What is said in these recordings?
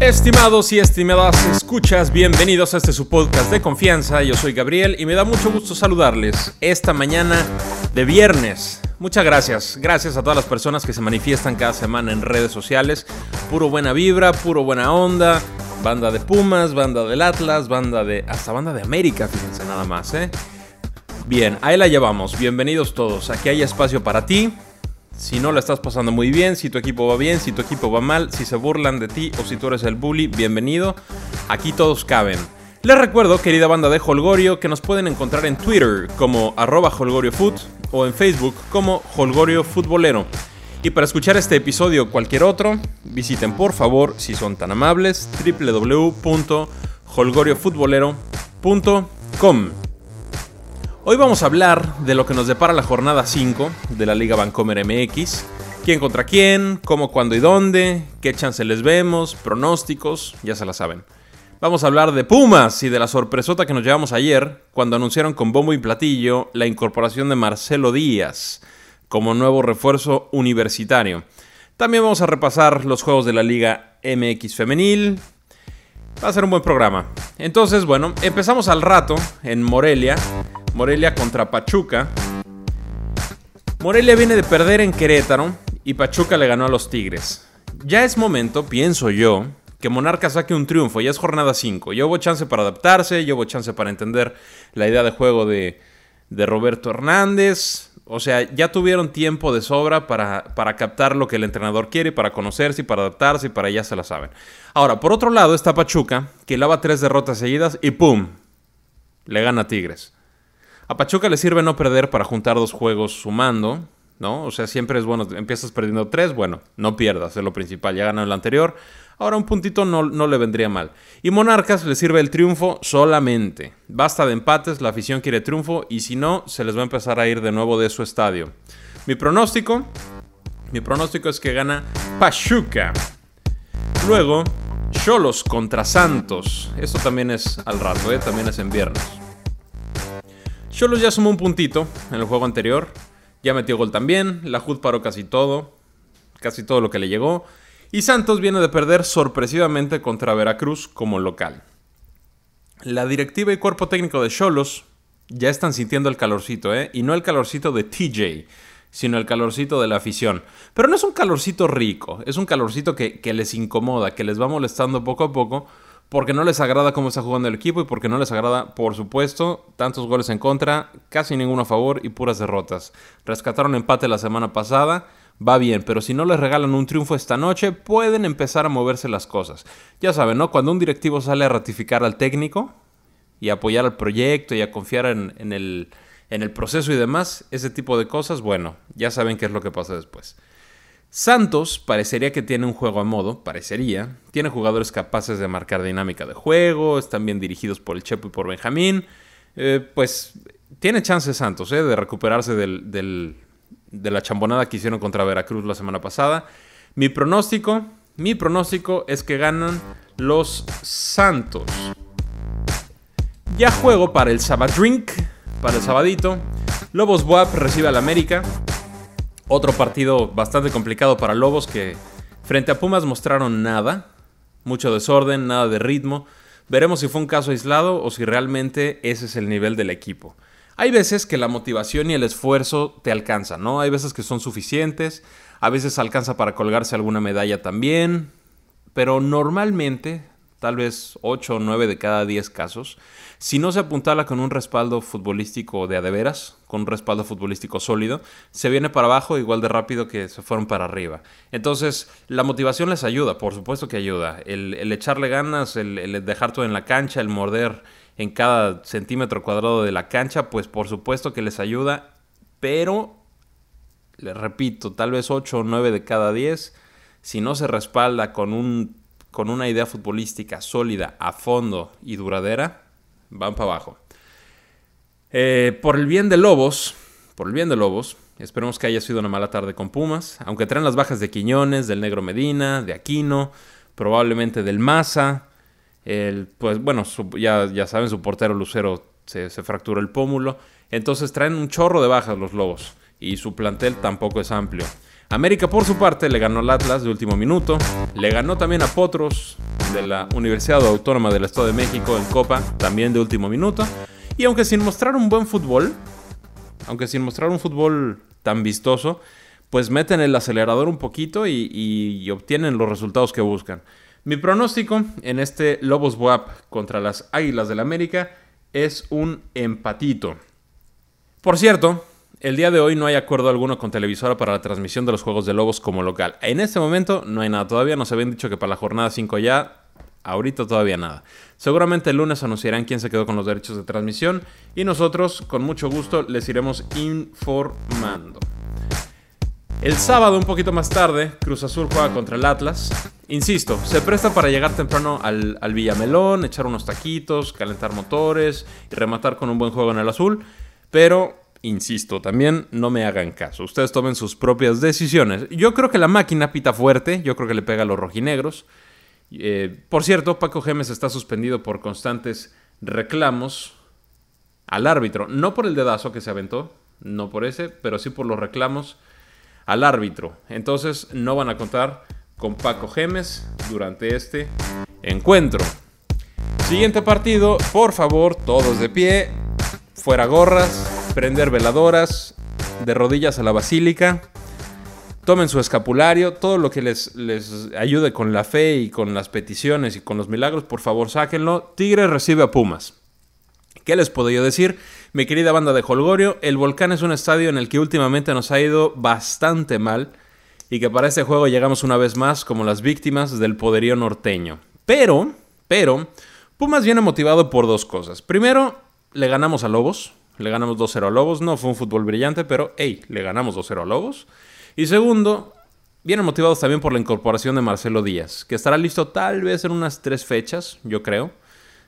Estimados y estimadas escuchas, bienvenidos a este su podcast de confianza. Yo soy Gabriel y me da mucho gusto saludarles esta mañana de viernes. Muchas gracias, gracias a todas las personas que se manifiestan cada semana en redes sociales. Puro buena vibra, puro buena onda. Banda de Pumas, banda del Atlas, banda de. hasta banda de América, fíjense nada más, ¿eh? Bien, ahí la llevamos. Bienvenidos todos. Aquí hay espacio para ti, si no la estás pasando muy bien, si tu equipo va bien, si tu equipo va mal, si se burlan de ti o si tú eres el bully, bienvenido. Aquí todos caben. Les recuerdo, querida banda de Holgorio, que nos pueden encontrar en Twitter como arroba holgoriofoot o en Facebook como Holgorio Futbolero. Y para escuchar este episodio o cualquier otro, visiten por favor, si son tan amables, www.holgoriofutbolero.com. Hoy vamos a hablar de lo que nos depara la jornada 5 de la Liga Vancomer MX. ¿Quién contra quién? ¿Cómo, cuándo y dónde? ¿Qué chance les vemos? Pronósticos, ya se la saben. Vamos a hablar de Pumas y de la sorpresota que nos llevamos ayer cuando anunciaron con bombo y platillo la incorporación de Marcelo Díaz como nuevo refuerzo universitario. También vamos a repasar los juegos de la Liga MX femenil. Va a ser un buen programa. Entonces, bueno, empezamos al rato en Morelia Morelia contra Pachuca. Morelia viene de perder en Querétaro y Pachuca le ganó a los Tigres. Ya es momento, pienso yo, que Monarca saque un triunfo. Ya es jornada 5. Ya hubo chance para adaptarse, ya hubo chance para entender la idea de juego de, Roberto Hernández. O sea, ya tuvieron tiempo de sobra para, para, captar lo que el entrenador quiere, para conocerse y para adaptarse y para ya se la saben. Ahora, por otro lado está Pachuca, que lava tres derrotas seguidas y ¡pum! Le gana a Tigres. A Pachuca le sirve no perder para juntar dos juegos sumando, ¿no? O sea, siempre es bueno, empiezas perdiendo tres, bueno, no pierdas, es lo principal, ya ganó el anterior, ahora un puntito no, no le vendría mal. Y Monarcas le sirve el triunfo solamente. Basta de empates, la afición quiere triunfo y si no, se les va a empezar a ir de nuevo de su estadio. Mi pronóstico, mi pronóstico es que gana Pachuca. Luego, Cholos contra Santos. Esto también es al rato, ¿eh? también es en viernes. Cholos ya sumó un puntito en el juego anterior. Ya metió gol también. La HUD paró casi todo. Casi todo lo que le llegó. Y Santos viene de perder sorpresivamente contra Veracruz como local. La directiva y cuerpo técnico de Cholos ya están sintiendo el calorcito, ¿eh? Y no el calorcito de TJ, sino el calorcito de la afición. Pero no es un calorcito rico, es un calorcito que les incomoda, que les va molestando poco a poco porque no les agrada cómo está jugando el equipo y porque no les agrada, por supuesto, tantos goles en contra, casi ninguno a favor y puras derrotas. Rescataron empate la semana pasada, va bien, pero si no les regalan un triunfo esta noche, pueden empezar a moverse las cosas. Ya saben, ¿no? Cuando un directivo sale a ratificar al técnico y apoyar al proyecto y a confiar en, en, el, en el proceso y demás, ese tipo de cosas, bueno, ya saben qué es lo que pasa después. Santos parecería que tiene un juego a modo, parecería. Tiene jugadores capaces de marcar dinámica de juego, están bien dirigidos por el Chepo y por Benjamín. Eh, pues tiene chance Santos eh, de recuperarse de la chambonada que hicieron contra Veracruz la semana pasada. Mi pronóstico, mi pronóstico es que ganan los Santos. Ya juego para el Sabadrink, para el sabadito. Lobos Buap recibe al América. Otro partido bastante complicado para Lobos que frente a Pumas mostraron nada, mucho desorden, nada de ritmo. Veremos si fue un caso aislado o si realmente ese es el nivel del equipo. Hay veces que la motivación y el esfuerzo te alcanzan, ¿no? Hay veces que son suficientes, a veces alcanza para colgarse alguna medalla también, pero normalmente tal vez 8 o 9 de cada 10 casos, si no se apuntala con un respaldo futbolístico de adeveras, con un respaldo futbolístico sólido, se viene para abajo igual de rápido que se fueron para arriba. Entonces, la motivación les ayuda, por supuesto que ayuda. El, echarle ganas, el, dejar todo en la cancha, el morder en cada centímetro cuadrado de la cancha, pues por supuesto que les ayuda, pero, les repito, tal vez 8 o 9 de cada 10, si no se respalda con un con una idea futbolística sólida, a fondo y duradera, van para abajo. Eh, por el bien de Lobos, por el bien de Lobos, esperemos que haya sido una mala tarde con Pumas, aunque traen las bajas de Quiñones, del Negro Medina, de Aquino, probablemente del Maza. El, pues bueno, ya, ya saben, su portero Lucero se, se fracturó el pómulo. Entonces traen un chorro de bajas los Lobos y su plantel tampoco es amplio. América por su parte le ganó al Atlas de último minuto, le ganó también a Potros de la Universidad Autónoma del Estado de México en Copa, también de último minuto. Y aunque sin mostrar un buen fútbol, aunque sin mostrar un fútbol tan vistoso, pues meten el acelerador un poquito y, obtienen los resultados que buscan. Mi pronóstico en este Lobos WAP contra las Águilas del América es un empatito. Por cierto, el día de hoy no hay acuerdo alguno con Televisora para la transmisión de los Juegos de Lobos como local. En este momento no hay nada todavía, nos habían dicho que para la jornada 5 ya, ahorita todavía nada. Seguramente el lunes anunciarán quién se quedó con los derechos de transmisión y nosotros con mucho gusto les iremos informando. El sábado, un poquito más tarde, Cruz Azul juega contra el Atlas. Insisto, se presta para llegar temprano al, al, Villamelón, echar unos taquitos, calentar motores y rematar con un buen juego en el azul. Pero, insisto, también no me hagan caso. Ustedes tomen sus propias decisiones. Yo creo que la máquina pita fuerte, yo creo que le pega a los rojinegros. Eh, por cierto, Paco Gemes está suspendido por constantes reclamos al árbitro. No por el dedazo que se aventó, no por ese, pero sí por los reclamos al árbitro. Entonces no van a contar con Paco Gemes durante este encuentro. Siguiente partido, por favor, todos de pie, fuera gorras, prender veladoras, de rodillas a la basílica. Tomen su escapulario, todo lo que les, les ayude con la fe y con las peticiones y con los milagros, por favor sáquenlo. Tigre recibe a Pumas. ¿Qué les puedo yo decir? Mi querida banda de Holgorio, el Volcán es un estadio en el que últimamente nos ha ido bastante mal y que para este juego llegamos una vez más como las víctimas del poderío norteño. Pero, pero, Pumas viene motivado por dos cosas. Primero, le ganamos a Lobos, le ganamos 2-0 a Lobos, no fue un fútbol brillante, pero hey, le ganamos 2-0 a Lobos. Y segundo, vienen motivados también por la incorporación de Marcelo Díaz, que estará listo tal vez en unas tres fechas, yo creo.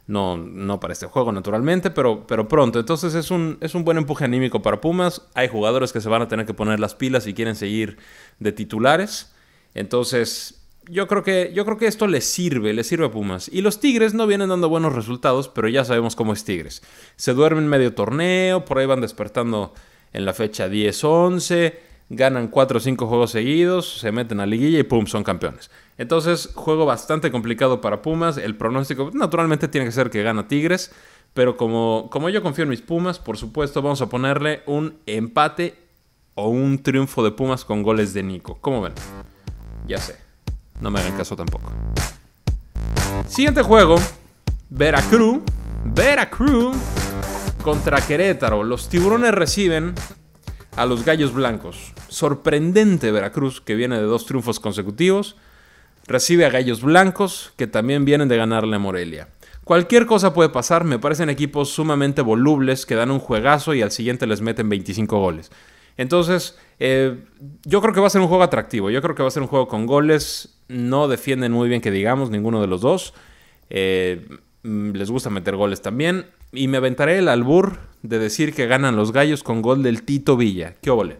No, no para este juego, naturalmente, pero, pero pronto. Entonces es un, es un buen empuje anímico para Pumas. Hay jugadores que se van a tener que poner las pilas y quieren seguir de titulares. Entonces, yo creo que, yo creo que esto les sirve, les sirve a Pumas. Y los Tigres no vienen dando buenos resultados, pero ya sabemos cómo es Tigres. Se duermen medio torneo, por ahí van despertando en la fecha 10-11 ganan 4 o 5 juegos seguidos, se meten a liguilla y pum, son campeones. Entonces, juego bastante complicado para Pumas. El pronóstico, naturalmente, tiene que ser que gana Tigres. Pero como, como yo confío en mis Pumas, por supuesto, vamos a ponerle un empate o un triunfo de Pumas con goles de Nico. ¿Cómo ven? Ya sé. No me hagan caso tampoco. Siguiente juego. Veracruz. Veracruz contra Querétaro. Los tiburones reciben a los Gallos Blancos. Sorprendente Veracruz, que viene de dos triunfos consecutivos, recibe a Gallos Blancos, que también vienen de ganarle a Morelia. Cualquier cosa puede pasar, me parecen equipos sumamente volubles que dan un juegazo y al siguiente les meten 25 goles. Entonces, eh, yo creo que va a ser un juego atractivo, yo creo que va a ser un juego con goles, no defienden muy bien que digamos ninguno de los dos, eh, mm, les gusta meter goles también, y me aventaré el albur de decir que ganan los gallos con gol del Tito Villa. ¿Qué ole?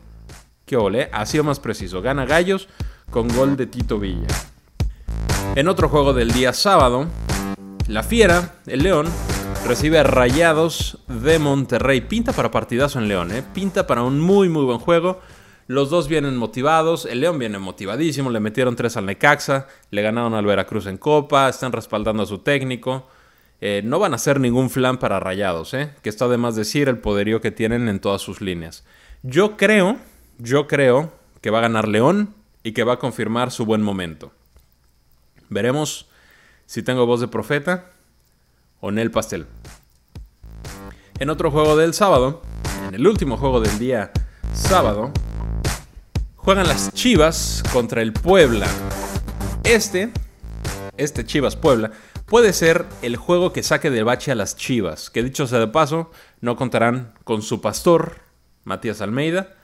¿Qué ole? Ha sido más preciso. Gana gallos con gol de Tito Villa. En otro juego del día sábado, la Fiera, el León, recibe a Rayados de Monterrey. Pinta para partidazo en León, ¿eh? Pinta para un muy, muy buen juego. Los dos vienen motivados, el León viene motivadísimo, le metieron tres al Necaxa, le ganaron al Veracruz en Copa, están respaldando a su técnico. Eh, no van a ser ningún flan para rayados, ¿eh? que está de más decir el poderío que tienen en todas sus líneas. Yo creo, yo creo que va a ganar León y que va a confirmar su buen momento. Veremos si tengo voz de profeta o en el pastel. En otro juego del sábado, en el último juego del día sábado, juegan las Chivas contra el Puebla. Este, este Chivas Puebla, puede ser el juego que saque de bache a las Chivas, que dicho sea de paso, no contarán con su pastor, Matías Almeida.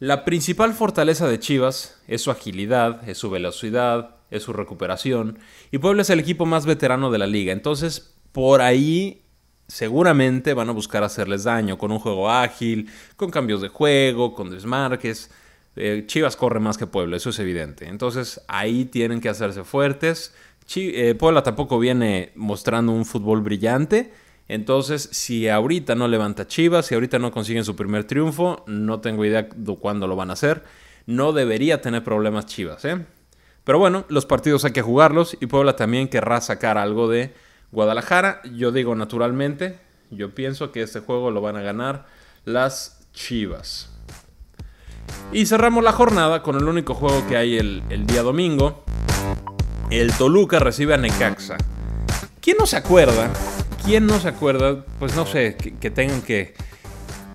La principal fortaleza de Chivas es su agilidad, es su velocidad, es su recuperación, y Puebla es el equipo más veterano de la liga, entonces por ahí seguramente van a buscar hacerles daño con un juego ágil, con cambios de juego, con desmarques. Eh, Chivas corre más que Puebla, eso es evidente. Entonces ahí tienen que hacerse fuertes. Eh, Puebla tampoco viene mostrando un fútbol brillante. Entonces, si ahorita no levanta Chivas, si ahorita no consiguen su primer triunfo, no tengo idea de cuándo lo van a hacer. No debería tener problemas Chivas, ¿eh? Pero bueno, los partidos hay que jugarlos y Puebla también querrá sacar algo de Guadalajara. Yo digo naturalmente, yo pienso que este juego lo van a ganar las Chivas. Y cerramos la jornada con el único juego que hay el, día domingo. El Toluca recibe a Necaxa. ¿Quién no se acuerda? ¿Quién no se acuerda? Pues no sé, que, tengan que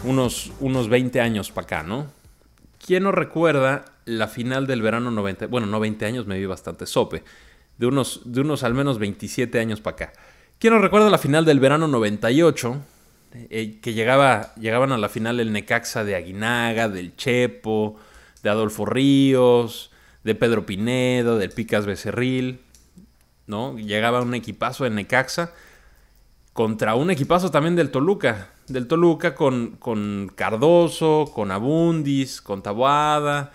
unos, unos 20 años para acá, ¿no? ¿Quién no recuerda la final del verano 90? Bueno, no 20 años, me vi bastante sope. De unos, de unos al menos 27 años para acá. ¿Quién no recuerda la final del verano 98? Eh, que llegaba, llegaban a la final el Necaxa de Aguinaga, del Chepo, de Adolfo Ríos, de Pedro Pinedo, del Picas Becerril, ¿no? Llegaba un equipazo de Necaxa contra un equipazo también del Toluca, del Toluca con, con Cardoso, con Abundis, con Taboada,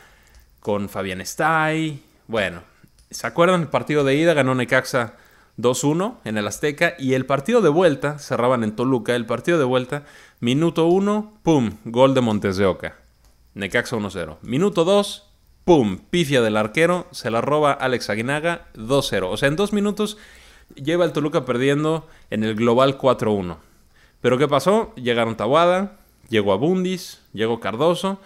con Fabián Stay. Bueno, ¿se acuerdan el partido de ida? Ganó Necaxa 2-1 en el Azteca y el partido de vuelta, cerraban en Toluca, el partido de vuelta, minuto 1, pum, gol de Montes de Oca. Necaxa 1-0. Minuto 2, pum, pifia del arquero, se la roba Alex Aguinaga 2-0. O sea, en dos minutos lleva el Toluca perdiendo en el global 4-1. Pero ¿qué pasó? Llegaron Tabuada, llegó Abundis, llegó Cardoso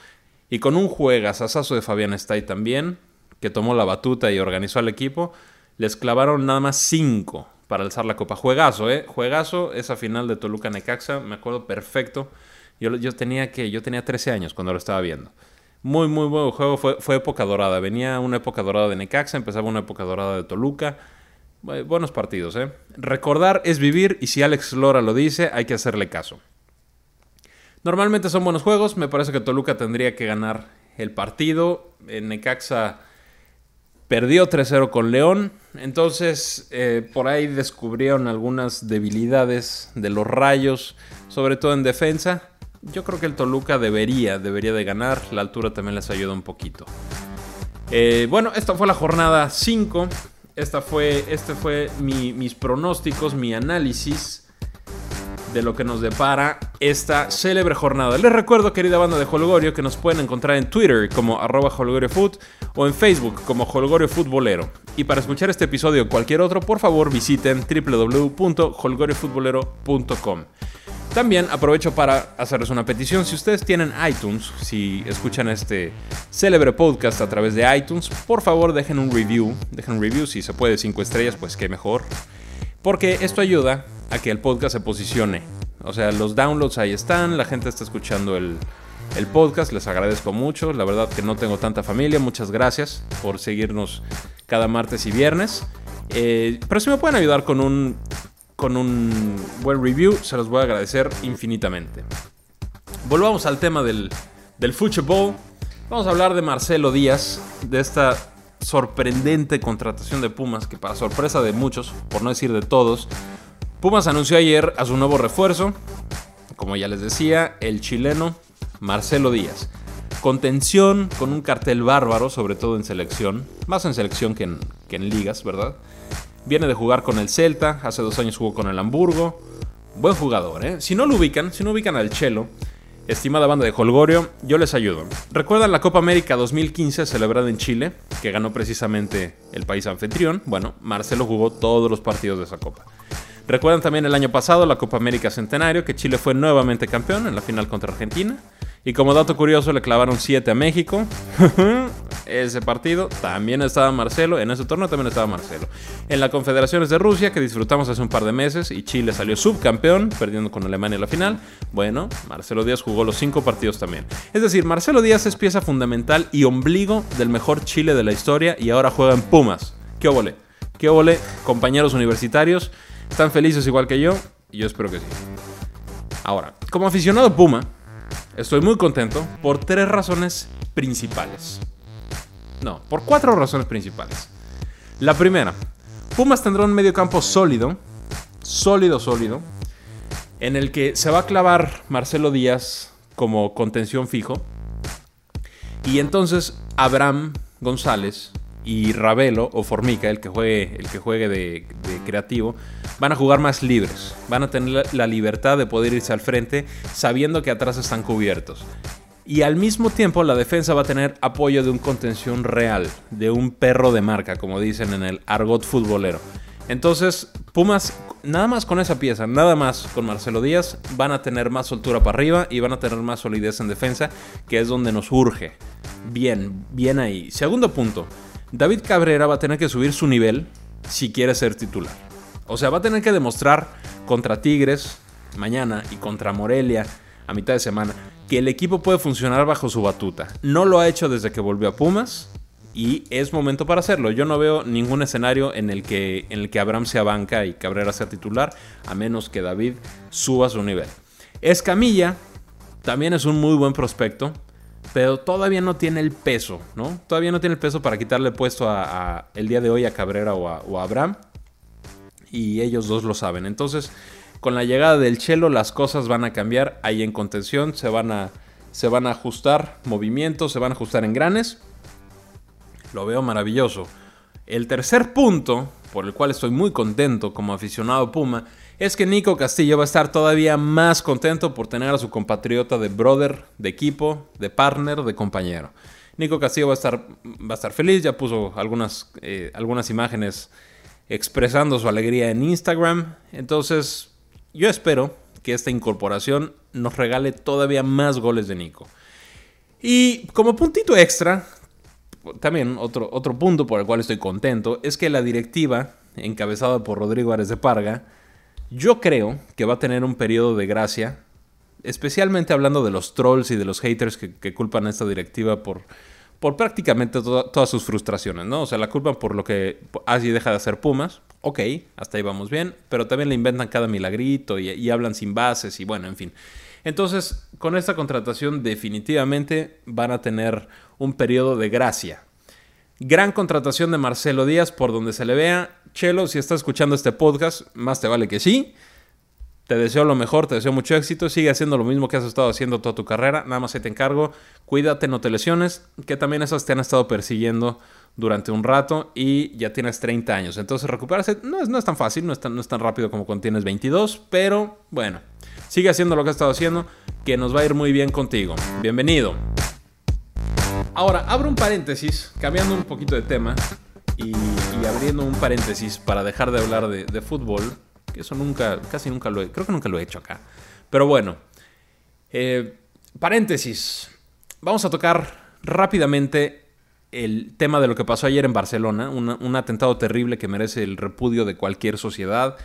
y con un juegazazazo de Fabián Stay también, que tomó la batuta y organizó al equipo, les clavaron nada más 5 para alzar la copa. Juegazo, ¿eh? Juegazo, esa final de Toluca Necaxa, me acuerdo perfecto. Yo, yo, tenía que, yo tenía 13 años cuando lo estaba viendo. Muy, muy buen juego, fue, fue época dorada. Venía una época dorada de Necaxa, empezaba una época dorada de Toluca. Buenos partidos, ¿eh? Recordar es vivir y si Alex Lora lo dice, hay que hacerle caso. Normalmente son buenos juegos, me parece que Toluca tendría que ganar el partido. En Necaxa Perdió 3-0 con León. Entonces, eh, por ahí descubrieron algunas debilidades de los rayos, sobre todo en defensa. Yo creo que el Toluca debería, debería de ganar. La altura también les ayuda un poquito. Eh, bueno, esta fue la jornada 5. Esta fue, este fue mis pronósticos, mi análisis de lo que nos depara esta célebre jornada. Les recuerdo, querida banda de Holgorio, que nos pueden encontrar en Twitter como arroba holgoriofoot o en Facebook como Holgorio Futbolero. Y para escuchar este episodio o cualquier otro, por favor visiten www.holgoriofutbolero.com. También aprovecho para hacerles una petición. Si ustedes tienen iTunes, si escuchan este célebre podcast a través de iTunes, por favor dejen un review. Dejen un review, si se puede, 5 estrellas, pues qué mejor. Porque esto ayuda a que el podcast se posicione. O sea, los downloads ahí están, la gente está escuchando el, podcast, les agradezco mucho. La verdad que no tengo tanta familia, muchas gracias por seguirnos cada martes y viernes. Eh, pero si me pueden ayudar con un, con un buen review, se los voy a agradecer infinitamente. Volvamos al tema del, del fútbol. Vamos a hablar de Marcelo Díaz, de esta sorprendente contratación de Pumas, que para sorpresa de muchos, por no decir de todos, Pumas anunció ayer a su nuevo refuerzo, como ya les decía, el chileno Marcelo Díaz. Contención con un cartel bárbaro, sobre todo en selección, más en selección que en, ligas, ¿verdad? Viene de jugar con el Celta, hace dos años jugó con el Hamburgo. Buen jugador, ¿eh? Si no lo ubican, si no ubican al Chelo, estimada banda de Holgorio, yo les ayudo. ¿Recuerdan la Copa América 2015 celebrada en Chile, que ganó precisamente el país anfitrión? Bueno, Marcelo jugó todos los partidos de esa copa. Recuerdan también el año pasado la Copa América Centenario, que Chile fue nuevamente campeón en la final contra Argentina. Y como dato curioso, le clavaron 7 a México. ese partido también estaba Marcelo. En ese torneo también estaba Marcelo. En la Confederaciones de Rusia, que disfrutamos hace un par de meses, y Chile salió subcampeón, perdiendo con Alemania la final. Bueno, Marcelo Díaz jugó los 5 partidos también. Es decir, Marcelo Díaz es pieza fundamental y ombligo del mejor Chile de la historia y ahora juega en Pumas. ¿Qué óvole? ¿Qué óvole, compañeros universitarios? ¿Están felices igual que yo? Y yo espero que sí. Ahora, como aficionado Puma, estoy muy contento por tres razones principales. No, por cuatro razones principales. La primera, Pumas tendrá un medio campo sólido, sólido, sólido, en el que se va a clavar Marcelo Díaz como contención fijo. Y entonces Abraham González y Ravelo o Formica, el que juegue, el que juegue de, creativo, van a jugar más libres. Van a tener la libertad de poder irse al frente sabiendo que atrás están cubiertos. Y al mismo tiempo la defensa va a tener apoyo de un contención real, de un perro de marca, como dicen en el argot futbolero. Entonces, Pumas, nada más con esa pieza, nada más con Marcelo Díaz, van a tener más soltura para arriba y van a tener más solidez en defensa, que es donde nos urge. Bien, bien ahí. Segundo punto, David Cabrera va a tener que subir su nivel si quiere ser titular. O sea, va a tener que demostrar contra Tigres mañana y contra Morelia a mitad de semana que el equipo puede funcionar bajo su batuta. No lo ha hecho desde que volvió a Pumas y es momento para hacerlo. Yo no veo ningún escenario en el que, en el que Abraham sea banca y Cabrera sea titular, a menos que David suba su nivel. Escamilla también es un muy buen prospecto, pero todavía no tiene el peso, ¿no? Todavía no tiene el peso para quitarle puesto a, el día de hoy a Cabrera o a, o a Abraham. Y ellos dos lo saben. Entonces, con la llegada del Chelo las cosas van a cambiar ahí en contención, se van a, se van a ajustar movimientos, se van a ajustar engranes. Lo veo maravilloso. El tercer punto, por el cual estoy muy contento como aficionado Puma, es que Nico Castillo va a estar todavía más contento por tener a su compatriota de brother, de equipo, de partner, de compañero. Nico Castillo va a estar, va a estar feliz, ya puso algunas, eh, algunas imágenes expresando su alegría en Instagram. Entonces, yo espero que esta incorporación nos regale todavía más goles de Nico. Y como puntito extra, también otro, otro punto por el cual estoy contento, es que la directiva, encabezada por Rodrigo Ares de Parga, yo creo que va a tener un periodo de gracia, especialmente hablando de los trolls y de los haters que, culpan a esta directiva por, por prácticamente todas sus frustraciones, ¿no? O sea, la culpan por lo que así deja de hacer Pumas, ok, hasta ahí vamos bien, pero también le inventan cada milagrito y, hablan sin bases y bueno, en fin. Entonces, con esta contratación definitivamente van a tener un periodo de gracia. Gran contratación de Marcelo Díaz por donde se le vea. Chelo, si estás escuchando este podcast, más te vale que sí. Te deseo lo mejor, te deseo mucho éxito. Sigue haciendo lo mismo que has estado haciendo toda tu carrera. Nada más ahí te encargo. Cuídate, no te lesiones. Que también esas te han estado persiguiendo durante un rato y ya tienes 30 años. Entonces recuperarse no es, no es tan fácil, no es tan, no es tan rápido como cuando tienes 22. Pero bueno, sigue haciendo lo que has estado haciendo. Que nos va a ir muy bien contigo. Bienvenido. Ahora, abro un paréntesis, cambiando un poquito de tema. Y, abriendo un paréntesis para dejar de hablar de fútbol eso nunca, casi nunca lo he, creo que nunca lo he hecho acá. Pero bueno, eh, paréntesis. Vamos a tocar rápidamente el tema de lo que pasó ayer en Barcelona, un atentado terrible que merece el repudio de cualquier sociedad.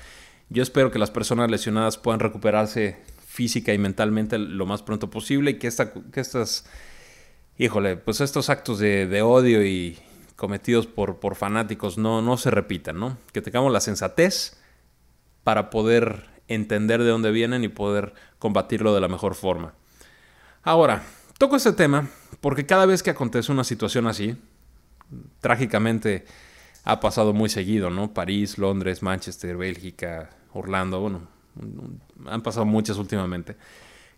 Yo espero que las personas lesionadas puedan recuperarse física y mentalmente lo más pronto posible y que, esta, que estas, híjole, pues estos actos de, odio y cometidos por, por fanáticos no, no se repitan, ¿no? Que tengamos la sensatez para poder entender de dónde vienen y poder combatirlo de la mejor forma. Ahora, toco este tema porque cada vez que acontece una situación así, trágicamente ha pasado muy seguido, ¿no? París, Londres, Manchester, Bélgica, Orlando, bueno, han pasado muchas últimamente.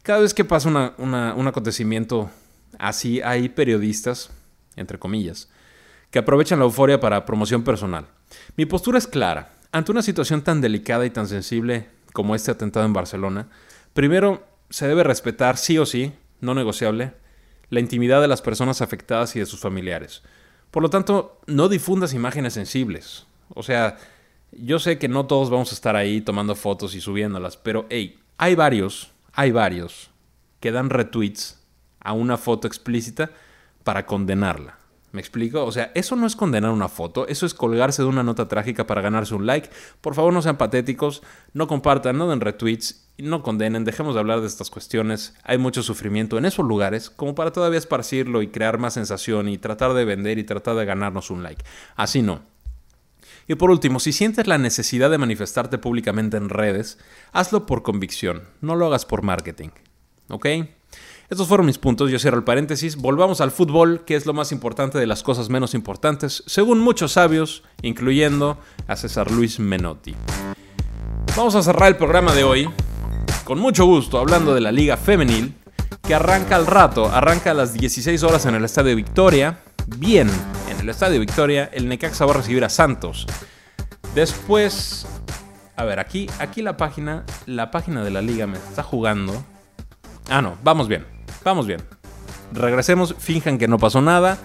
Cada vez que pasa un acontecimiento así, hay periodistas, entre comillas, que aprovechan la euforia para promoción personal. Mi postura es clara. Ante una situación tan delicada y tan sensible como este atentado en Barcelona, primero se debe respetar sí o sí, no negociable, la intimidad de las personas afectadas y de sus familiares. Por lo tanto, no difundas imágenes sensibles. O sea, yo sé que no todos vamos a estar ahí tomando fotos y subiéndolas, pero hey, hay varios, hay varios que dan retweets a una foto explícita para condenarla. ¿Me explico? O sea, eso no es condenar una foto, eso es colgarse de una nota trágica para ganarse un like. Por favor, no sean patéticos, no compartan, no den retweets, no condenen, dejemos de hablar de estas cuestiones. Hay mucho sufrimiento en esos lugares como para todavía esparcirlo y crear más sensación y tratar de vender y tratar de ganarnos un like. Así no. Y por último, si sientes la necesidad de manifestarte públicamente en redes, hazlo por convicción, no lo hagas por marketing. ¿Ok? Estos fueron mis puntos, yo cierro el paréntesis. Volvamos al fútbol, que es lo más importante de las cosas menos importantes, según muchos sabios, incluyendo a César Luis Menotti. Vamos a cerrar el programa de hoy con mucho gusto hablando de la Liga Femenil, que arranca al rato, arranca a las 16 horas en el Estadio Victoria. Bien, en el Estadio Victoria, el Necaxa va a recibir a Santos. Después, a ver, aquí, aquí la página, la página de la liga me está jugando. Ah, no, vamos bien. Vamos bien. regresemos, finjan que no pasó nada.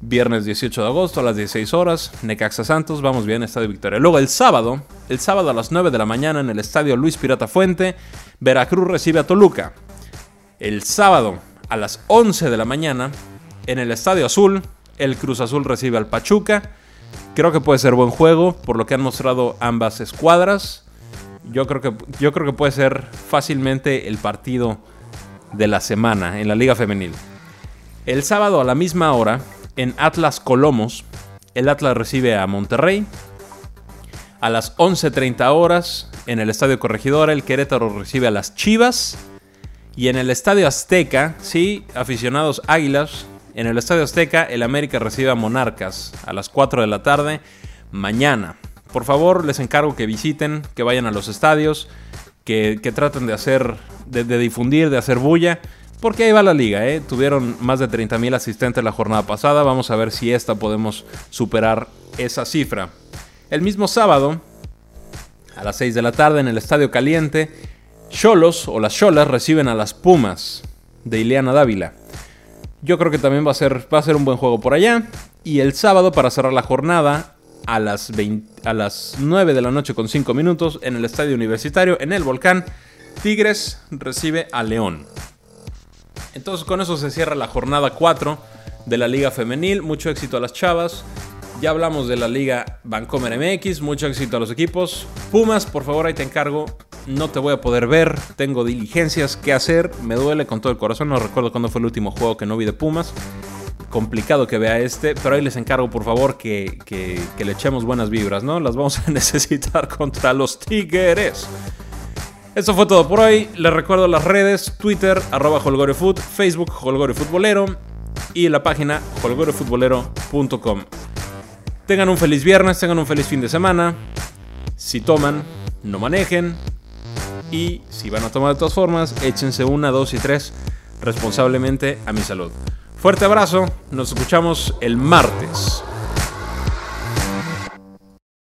Viernes 18 de agosto a las 16 horas, Necaxa Santos, vamos bien, Estadio Victoria. Luego el sábado, el sábado a las 9 de la mañana en el Estadio Luis Pirata Fuente, Veracruz recibe a Toluca. El sábado a las 11 de la mañana en el Estadio Azul, el Cruz Azul recibe al Pachuca. Creo que puede ser buen juego por lo que han mostrado ambas escuadras. Yo creo que, yo creo que puede ser fácilmente el partido de la semana en la Liga Femenil. El sábado a la misma hora, en Atlas Colomos, el Atlas recibe a Monterrey. A las 11.30 horas, en el Estadio Corregidora, el Querétaro recibe a las Chivas. Y en el Estadio Azteca, sí, aficionados Águilas, en el Estadio Azteca, el América recibe a Monarcas a las 4 de la tarde mañana. Por favor, les encargo que visiten, que vayan a los estadios, que, traten de hacer, de, difundir, de hacer bulla. Porque ahí va la liga, ¿eh? Tuvieron más de 30.000 asistentes la jornada pasada. Vamos a ver si esta podemos superar esa cifra. El mismo sábado, a las 6 de la tarde, en el Estadio Caliente, Cholos o las Cholas reciben a las Pumas de Ileana Dávila. Yo creo que también va a, ser, va a ser un buen juego por allá. Y el sábado, para cerrar la jornada, a las, a las 9 de la noche con 5 minutos, en el Estadio Universitario, en el Volcán, Tigres recibe a León. Entonces con eso se cierra la jornada 4 de la Liga Femenil. Mucho éxito a las chavas. Ya hablamos de la Liga Bancomer MX. Mucho éxito a los equipos. Pumas, por favor, ahí te encargo. No te voy a poder ver. Tengo diligencias que hacer. Me duele con todo el corazón. No recuerdo cuándo fue el último juego que no vi de Pumas. Complicado que vea este. Pero ahí les encargo, por favor, que, le echemos buenas vibras, ¿no? Las vamos a necesitar contra los Tigres. Eso fue todo por hoy. Les recuerdo las redes: Twitter, arroba holgorefoot, Facebook, holgorefutbolero y la página holgorefutbolero.com. Tengan un feliz viernes, tengan un feliz fin de semana. Si toman, no manejen. Y si van a tomar de todas formas, échense una, dos y tres responsablemente a mi salud. Fuerte abrazo, nos escuchamos el martes.